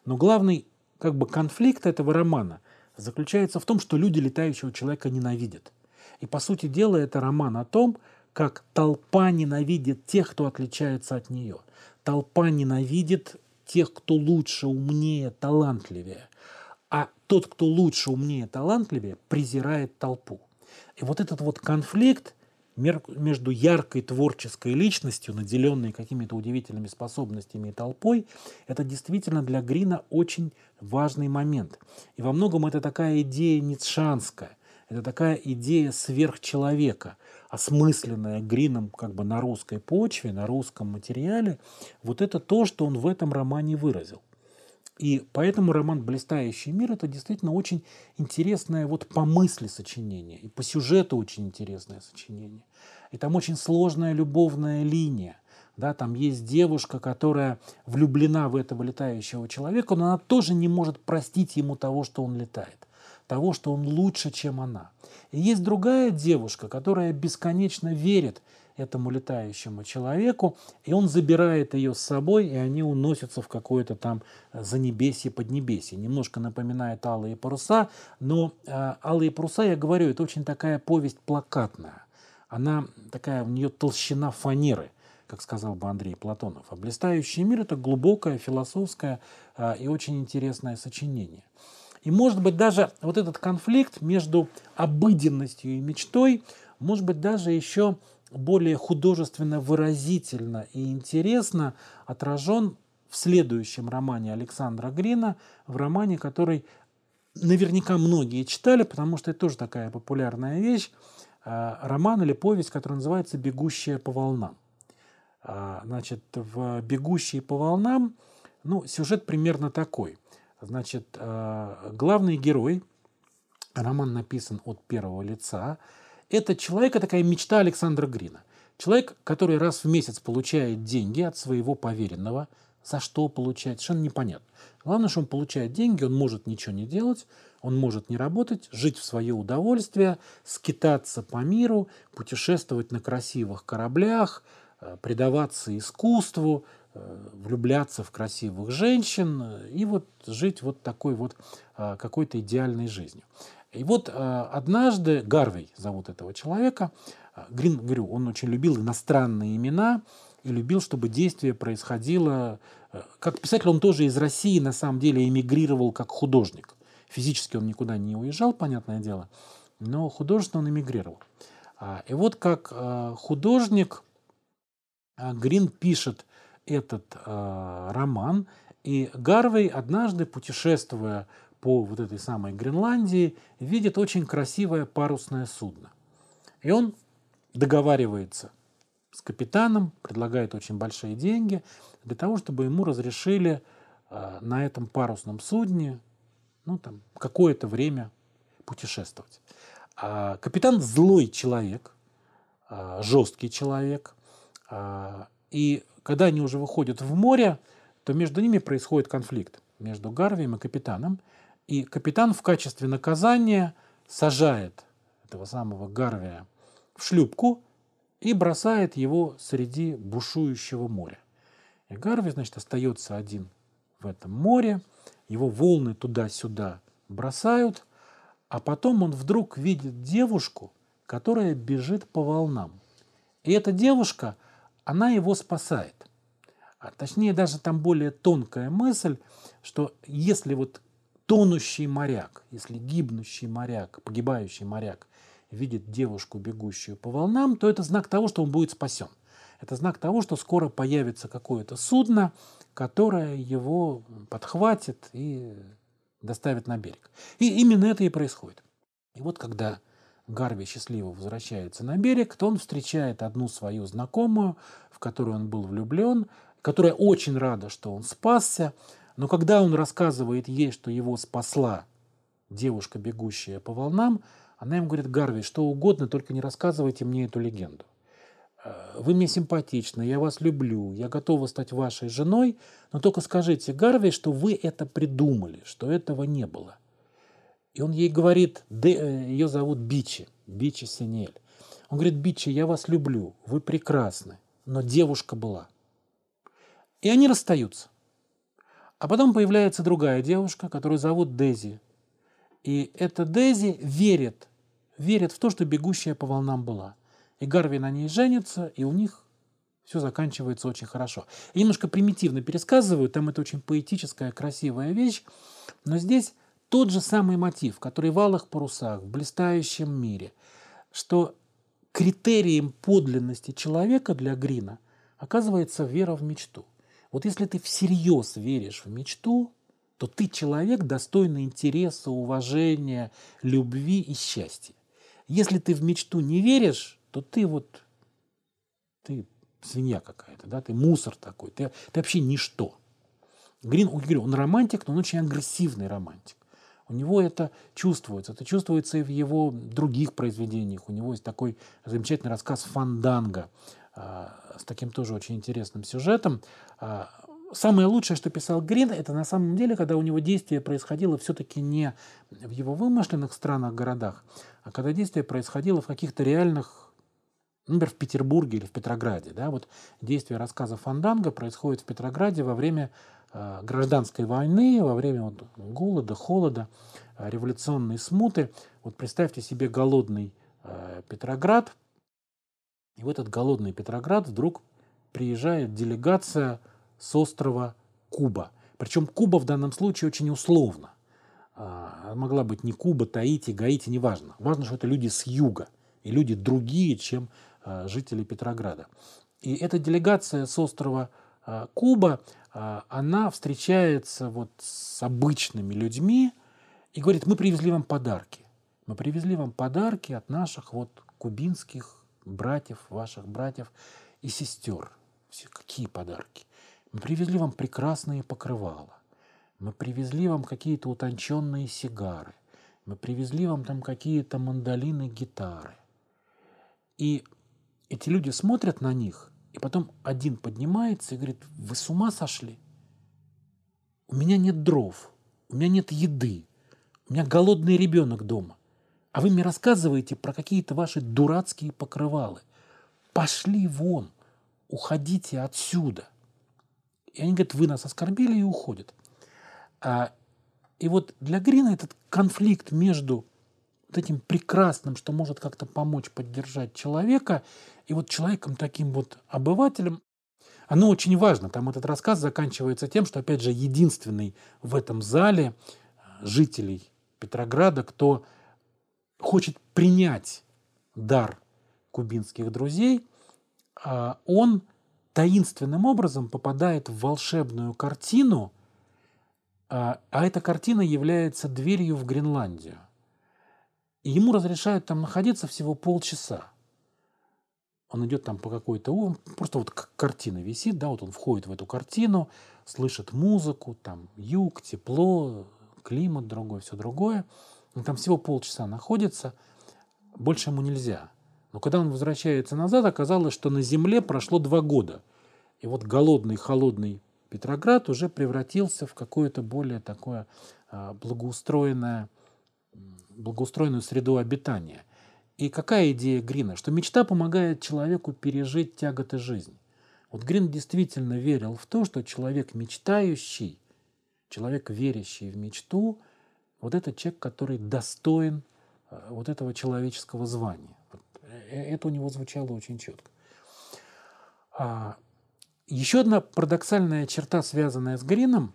A: Но главный как бы конфликт этого романа заключается в том, что люди летающего человека ненавидят. И, по сути дела, это роман о том, как толпа ненавидит тех, кто отличается от нее. Толпа ненавидит тех, кто лучше, умнее, талантливее. А тот, кто лучше, умнее, талантливее, презирает толпу. И вот этот вот конфликт между яркой творческой личностью, наделенной какими-то удивительными способностями и толпой, это действительно для Грина очень важный момент. И во многом это такая идея ницшанская, это такая идея сверхчеловека, осмысленная Грином как бы на русской почве, на русском материале. Вот это то, что он в этом романе выразил. И поэтому роман «Блистающий мир» — это действительно очень интересное вот по мысли сочинение, и по сюжету очень интересное сочинение. И там очень сложная любовная линия. Да, там есть девушка, которая влюблена в этого летающего человека, но она тоже не может простить ему того, что он летает, того, что он лучше, чем она. И есть другая девушка, которая бесконечно верит этому летающему человеку, и он забирает ее с собой, и они уносятся в какое-то там э, занебесье, поднебесье. Немножко напоминает «Алые паруса», но э, «Алые паруса», я говорю, это очень такая повесть плакатная. Она такая, у нее толщина фанеры, как сказал бы Андрей Платонов. А «Блистающий мир» — это глубокое, философское э, и очень интересное сочинение. И, может быть, даже вот этот конфликт между обыденностью и мечтой, может быть, даже еще более художественно выразительно и интересно отражен в следующем романе Александра Грина, в романе, который наверняка многие читали, потому что это тоже такая популярная вещь, а, роман или повесть, который называется «Бегущая по волнам». А, значит, в «Бегущие по волнам» ну, сюжет примерно такой. Значит, а, главный герой, роман написан от первого лица, это человека такая мечта Александра Грина. Человек, который раз в месяц получает деньги от своего поверенного, за что получает, совершенно непонятно. Главное, что он получает деньги, он может ничего не делать, он может не работать, жить в свое удовольствие, скитаться по миру, путешествовать на красивых кораблях, э, предаваться искусству, э, влюбляться в красивых женщин и вот жить вот такой вот какой-то идеальной жизнью. И вот э, однажды Гарвей зовут этого человека. Э, Грин, говорю, он очень любил иностранные имена и любил, чтобы действие происходило... Как писатель он тоже из России на самом деле эмигрировал как художник. Физически он никуда не уезжал, понятное дело, но художественно он эмигрировал. А, и вот как художник Грин пишет этот роман, и Гарвей однажды, путешествуя по вот этой самой Гренландии, видит очень красивое парусное судно. И он договаривается с капитаном, предлагает очень большие деньги для того, чтобы ему разрешили э, на этом парусном судне ну, там, какое-то время путешествовать. А капитан злой человек, э, жесткий человек. Э, и когда они уже выходят в море, то между ними происходит конфликт между Гарвием и капитаном. И капитан в качестве наказания сажает этого самого Гарвия в шлюпку и бросает его среди бушующего моря. И Гарви, значит, остается один в этом море, его волны туда-сюда бросают, а потом он вдруг видит девушку, которая бежит по волнам. И эта девушка, она его спасает. А точнее, даже там более тонкая мысль, что если вот тонущий моряк, если гибнущий моряк, погибающий моряк видит девушку, бегущую по волнам, то это знак того, что он будет спасен. Это знак того, что скоро появится какое-то судно, которое его подхватит и доставит на берег. И именно это и происходит. И вот когда Гарви счастливо возвращается на берег, то он встречает одну свою знакомую, в которую он был влюблен, которая очень рада, что он спасся, но когда он рассказывает ей, что его спасла девушка, бегущая по волнам, она ему говорит, Гарви, что угодно, только не рассказывайте мне эту легенду. «Э, вы мне симпатичны, я вас люблю, я готова стать вашей женой, но только скажите Гарви, что вы это придумали, что этого не было. И он ей говорит, э, ее зовут Бичи, Бичи Синель. Он говорит, Бичи, я вас люблю, вы прекрасны, но девушка была. И они расстаются. А потом появляется другая девушка, которую зовут Дези. И эта Дези верит, верит в то, что бегущая по волнам была. И Гарви на ней женится, и у них все заканчивается очень хорошо. Я немножко примитивно пересказываю, там это очень поэтическая, красивая вещь, но здесь тот же самый мотив, который в «Алых парусах», в «Блистающем мире», что критерием подлинности человека для Грина оказывается вера в мечту. Вот если ты всерьез веришь в мечту, то ты человек, достойный интереса, уважения, любви и счастья. Если ты в мечту не веришь, то ты вот, ты свинья какая-то, да, ты мусор такой, ты, ты вообще ничто. Грин, он романтик, но он очень агрессивный романтик. У него это чувствуется. Это чувствуется и в его других произведениях. У него есть такой замечательный рассказ «Фанданга» с таким тоже очень интересным сюжетом. А, самое лучшее, что писал Грин, это на самом деле, когда у него действие происходило все-таки не в его вымышленных странах, городах, а когда действие происходило в каких-то реальных, например, в Петербурге или в Петрограде. Да? Вот действие рассказа Фанданга происходит в Петрограде во время Э, гражданской войны, во время вот голода, холода, э, революционной смуты. Вот представьте себе голодный э, Петроград, и в этот голодный Петроград вдруг приезжает делегация с острова Куба. Причем Куба в данном случае очень условно. А, могла быть не Куба, Таити, Гаити, неважно. Важно, что это люди с юга и люди другие, чем жители Петрограда. И эта делегация с острова Куба а, она встречается вот с обычными людьми и говорит, мы привезли вам подарки. Мы привезли вам подарки от наших вот кубинских братьев, ваших братьев и сестер. Все, какие подарки? Мы привезли вам прекрасные покрывала. Мы привезли вам какие-то утонченные сигары. Мы привезли вам там какие-то мандолины, гитары. И эти люди смотрят на них и потом один поднимается и говорит, вы с ума сошли? У меня нет дров, у меня нет еды, у меня голодный ребенок дома. А вы мне рассказываете про какие-то ваши дурацкие покрывалы. Пошли вон, уходите отсюда. И они говорят, вы нас оскорбили и уходят. А, и вот для Грина этот конфликт между вот этим прекрасным, что может как-то помочь поддержать человека, и вот человеком таким вот обывателем, оно очень важно. Там этот рассказ заканчивается тем, что, опять же, единственный в этом зале э, жителей Петрограда, кто хочет принять дар кубинских друзей, а он таинственным образом попадает в волшебную картину, а, а эта картина является дверью в Гренландию. И ему разрешают там находиться всего полчаса. Он идет там по какой-то... Просто вот картина висит, да, вот он входит в эту картину, слышит музыку, там юг, тепло, климат другой, все другое. Он там всего полчаса находится, больше ему нельзя. Но когда он возвращается назад, оказалось, что на Земле прошло два года. И вот голодный, холодный Петроград уже превратился в какое-то более такое а, благоустроенное благоустроенную среду обитания. И какая идея Грина? Что мечта помогает человеку пережить тяготы жизни. Вот Грин действительно верил в то, что человек мечтающий, человек верящий в мечту, вот это человек, который достоин э, вот этого человеческого звания. Вот э, это у него звучало очень четко. А, еще одна парадоксальная черта, связанная с Грином,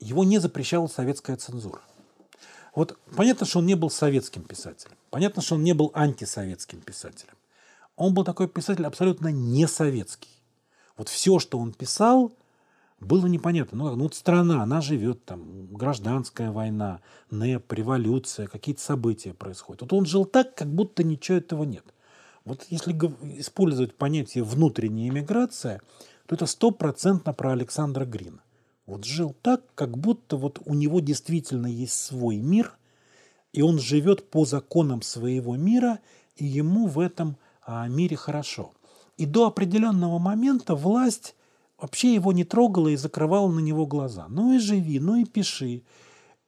A: его не запрещала советская цензура. Вот понятно, что он не был советским писателем. Понятно, что он не был антисоветским писателем. Он был такой писатель абсолютно не советский. Вот все, что он писал, было непонятно. Ну, ну вот страна, она живет, там, гражданская война, НЭП, революция, какие-то события происходят. Вот он жил так, как будто ничего этого нет. Вот если использовать понятие внутренняя иммиграция, то это стопроцентно про Александра Грина. Вот жил так, как будто вот у него действительно есть свой мир, и он живет по законам своего мира, и ему в этом а, мире хорошо. И до определенного момента власть вообще его не трогала и закрывала на него глаза. Ну и живи, ну и пиши.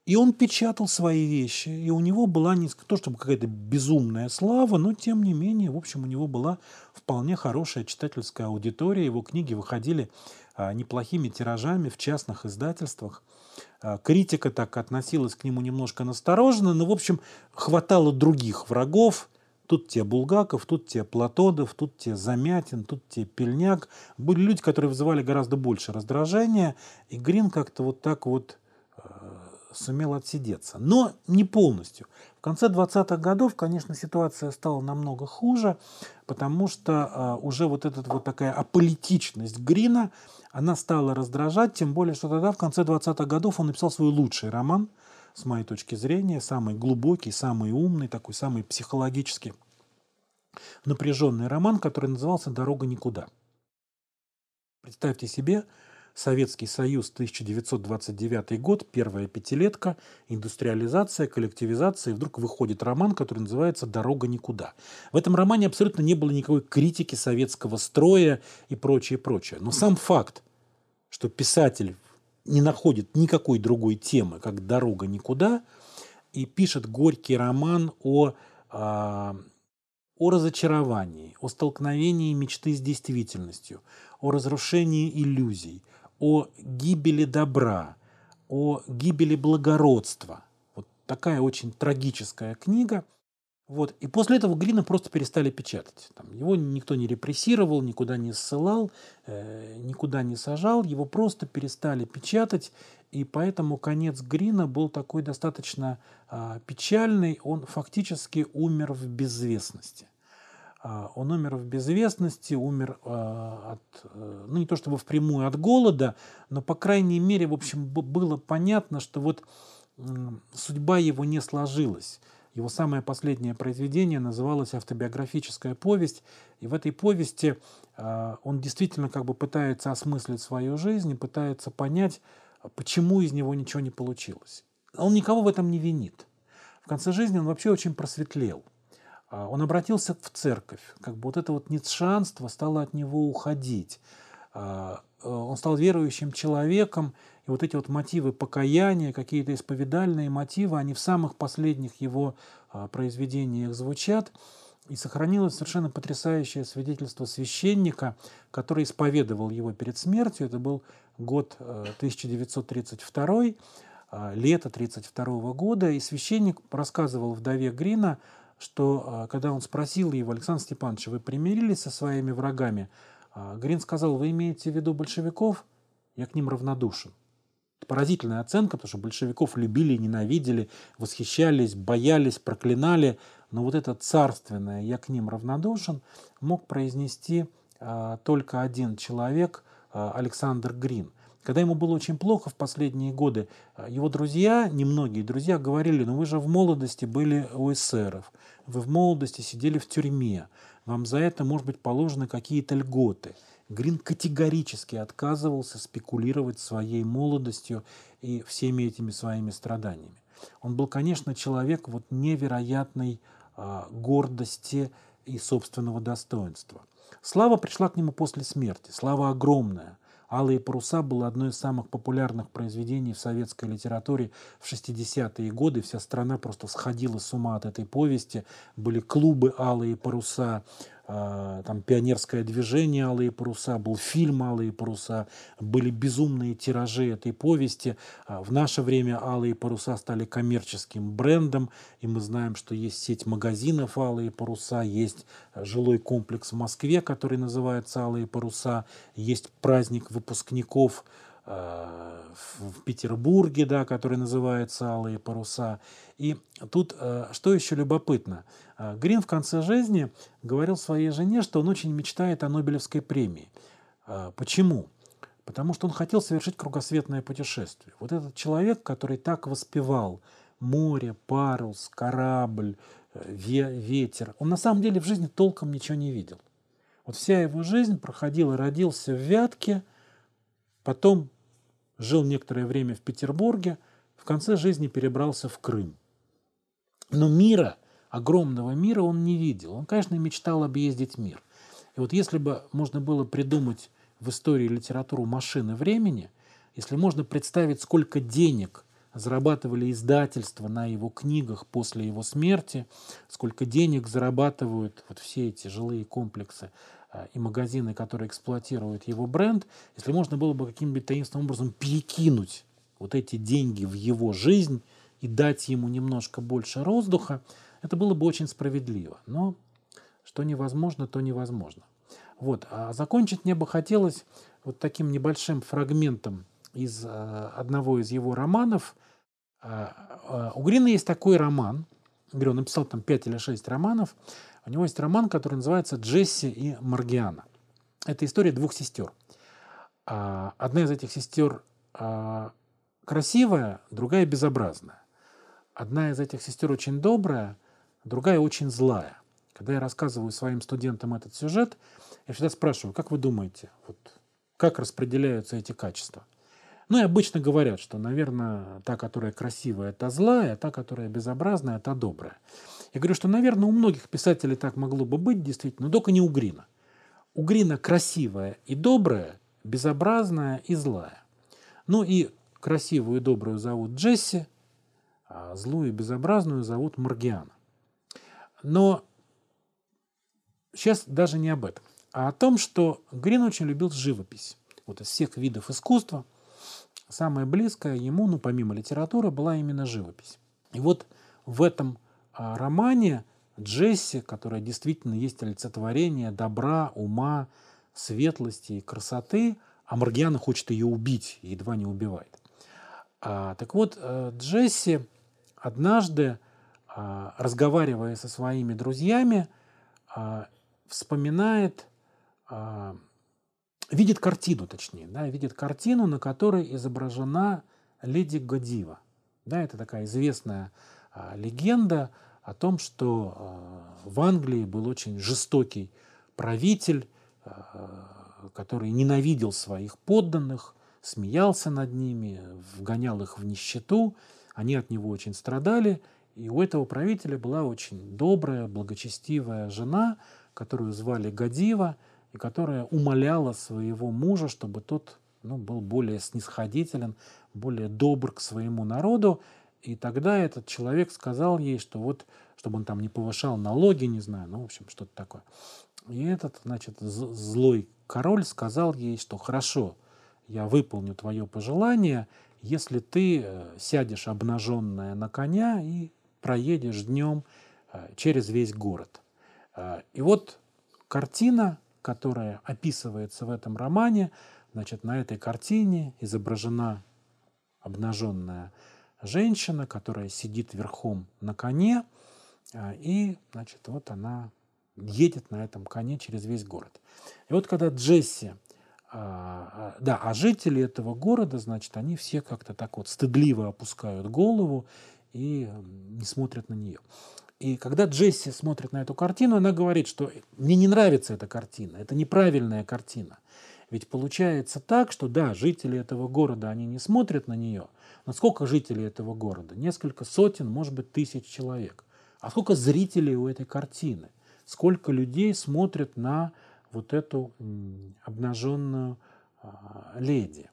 A: И он печатал свои вещи, и у него была не то чтобы какая-то безумная слава, но тем не менее, в общем, у него была вполне хорошая читательская аудитория, его книги выходили неплохими тиражами в частных издательствах. А, критика так относилась к нему немножко настороженно, но, в общем, хватало других врагов. Тут те Булгаков, тут те Платодов, тут те Замятин, тут те Пельняк. Были люди, которые вызывали гораздо больше раздражения, и Грин как-то вот так вот а, сумел отсидеться. Но не полностью. В конце 20-х годов, конечно, ситуация стала намного хуже, потому что а, уже вот эта вот такая аполитичность Грина, она стала раздражать, тем более, что тогда, в конце 20-х годов, он написал свой лучший роман, с моей точки зрения, самый глубокий, самый умный, такой самый психологически напряженный роман, который назывался «Дорога никуда». Представьте себе, Советский Союз, 1929 год, первая пятилетка, индустриализация, коллективизация, и вдруг выходит роман, который называется «Дорога никуда». В этом романе абсолютно не было никакой критики советского строя и прочее, прочее. Но сам факт, что писатель не находит никакой другой темы, как «Дорога никуда», и пишет горький роман о, а, о разочаровании, о столкновении мечты с действительностью, о разрушении иллюзий – о гибели добра, о гибели благородства. Вот такая очень трагическая книга. Вот. И после этого Глина просто перестали печатать. Там, его никто не репрессировал, никуда не ссылал, э, никуда не сажал. Его просто перестали печатать. И поэтому конец Грина был такой достаточно э, печальный. Он фактически умер в безвестности. А, он умер в безвестности, умер а, от, э, ну не то чтобы впрямую от голода, но по крайней мере, в общем, было понятно, что вот судьба его не сложилась. Его самое последнее произведение называлось «Автобиографическая повесть», и в этой повести а, он действительно как бы пытается осмыслить свою жизнь и пытается понять, почему из него ничего не получилось. Он никого в этом не винит. В конце жизни он вообще очень просветлел – он обратился в церковь, как бы вот это вот ницшанство стало от него уходить. А, э, он стал верующим человеком, и вот эти вот мотивы покаяния, какие-то исповедальные мотивы, они в самых последних его а, произведениях звучат. И сохранилось совершенно потрясающее свидетельство священника, который исповедовал его перед смертью. Это был год 1932, э, лето 1932 года. И священник рассказывал вдове Грина что а, когда он спросил его, Александр Степанович, вы примирились со своими врагами? А, Грин сказал, вы имеете в виду большевиков? Я к ним равнодушен. Это поразительная оценка, потому что большевиков любили, ненавидели, восхищались, боялись, проклинали. Но вот это царственное «я к ним равнодушен» мог произнести а, только один человек, Александр Грин – когда ему было очень плохо в последние годы, э, его друзья, немногие друзья, говорили, ну вы же в молодости были у эсеров, вы в молодости сидели в тюрьме, вам за это, может быть, положены какие-то льготы. Грин категорически отказывался спекулировать своей молодостью и всеми этими своими страданиями. Он был, конечно, человек вот невероятной а, гордости и собственного достоинства. Слава пришла к нему после смерти, слава огромная – «Алые паруса» было одно из самых популярных произведений в советской литературе в 60-е годы. Вся страна просто сходила с ума от этой повести. Были клубы «Алые паруса», там пионерское движение «Алые паруса», был фильм «Алые паруса», были безумные тиражи этой повести. А, в наше время «Алые паруса» стали коммерческим брендом, и мы знаем, что есть сеть магазинов «Алые паруса», есть жилой комплекс в Москве, который называется «Алые паруса», есть праздник выпускников в Петербурге, да, который называется «Алые паруса». И тут э, что еще любопытно? Э, Грин в конце жизни говорил своей жене, что он очень мечтает о Нобелевской премии. Почему? Потому что он хотел совершить кругосветное путешествие. Вот этот человек, который так воспевал море, парус, корабль, ветер, он на самом деле в жизни толком ничего не видел. Вот вся его жизнь проходила, родился в Вятке, потом жил некоторое время в Петербурге, в конце жизни перебрался в Крым. Но мира, огромного мира он не видел. Он, конечно, мечтал объездить мир. И вот если бы можно было придумать в истории литературу машины времени, если можно представить, сколько денег зарабатывали издательства на его книгах после его смерти, сколько денег зарабатывают вот все эти жилые комплексы и магазины, которые эксплуатируют его бренд, если можно было бы каким-нибудь таинственным образом перекинуть вот эти деньги в его жизнь и дать ему немножко больше воздуха, это было бы очень справедливо. Но что невозможно, то невозможно. Вот. А закончить мне бы хотелось вот таким небольшим фрагментом из э, одного из его романов. А, у Грина есть такой роман. Говорю, он написал там 5 или 6 романов. У него есть роман, который называется «Джесси и Маргиана». Это история двух сестер. Одна из этих сестер красивая, другая безобразная. Одна из этих сестер очень добрая, другая очень злая. Когда я рассказываю своим студентам этот сюжет, я всегда спрашиваю, как вы думаете, вот, как распределяются эти качества? Ну и обычно говорят, что, наверное, та, которая красивая, та злая, а та, которая безобразная, та добрая. Я говорю, что, наверное, у многих писателей так могло бы быть, действительно, но только не у Грина. У Грина красивая и добрая, безобразная и злая. Ну и красивую и добрую зовут Джесси, а злую и безобразную зовут Маргиана. Но сейчас даже не об этом, а о том, что Грин очень любил живопись. Вот из всех видов искусства самое близкое ему, ну, помимо литературы, была именно живопись. И вот в этом романе Джесси, которая действительно есть олицетворение добра, ума, светлости и красоты, а Маргиана хочет ее убить едва не убивает. А, так вот, э, Джесси однажды, а, разговаривая со своими друзьями, а, вспоминает, видит картину, точнее, да, видит картину, на которой изображена леди Годива. Да, это такая известная легенда о том, что в Англии был очень жестокий правитель, который ненавидел своих подданных, смеялся над ними, вгонял их в нищету, они от него очень страдали, и у этого правителя была очень добрая, благочестивая жена, которую звали Гадива, и которая умоляла своего мужа, чтобы тот ну, был более снисходителен, более добр к своему народу. И тогда этот человек сказал ей, что вот, чтобы он там не повышал налоги, не знаю, ну, в общем, что-то такое. И этот, значит, злой король сказал ей, что хорошо, я выполню твое пожелание, если ты э, сядешь обнаженная на коня и проедешь днем э, через весь город. Э, и вот картина, которая описывается в этом романе, значит, на этой картине изображена обнаженная женщина, которая сидит верхом на коне, и, значит, вот она едет на этом коне через весь город. И вот когда Джесси а, а, да, а жители этого города, значит, они все как-то так вот стыдливо опускают голову и не смотрят на нее. И когда Джесси смотрит на эту картину, она говорит, что мне не нравится эта картина, это неправильная картина. Ведь получается так, что да, жители этого города, они не смотрят на нее. Но сколько жителей этого города? Несколько сотен, может быть, тысяч человек. А сколько зрителей у этой картины? Сколько людей смотрят на вот эту обнаженную а, леди.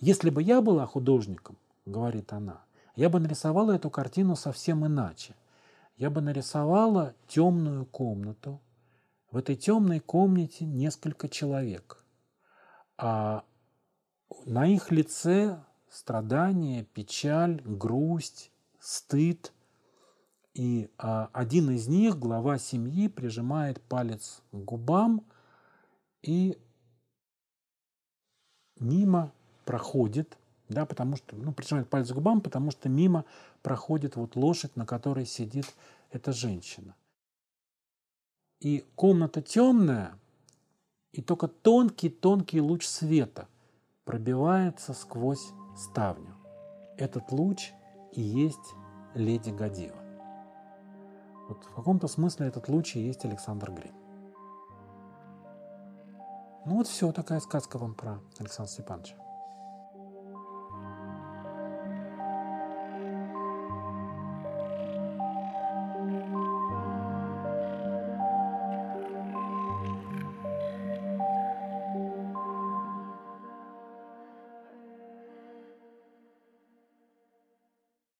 A: Если бы я была художником, говорит она, я бы нарисовала эту картину совсем иначе. Я бы нарисовала темную комнату. В этой темной комнате несколько человек. А на их лице страдания, печаль, грусть, стыд. И а, один из них, глава семьи, прижимает палец к губам и мимо проходит, да, потому что, ну, прижимает палец к губам, потому что мимо проходит вот лошадь, на которой сидит эта женщина. И комната темная, и только тонкий-тонкий луч света пробивается сквозь ставню. Этот луч и есть леди Гадива. Вот в каком-то смысле этот луч и есть Александр Грин. Ну вот все, такая сказка вам про Александра Степановича.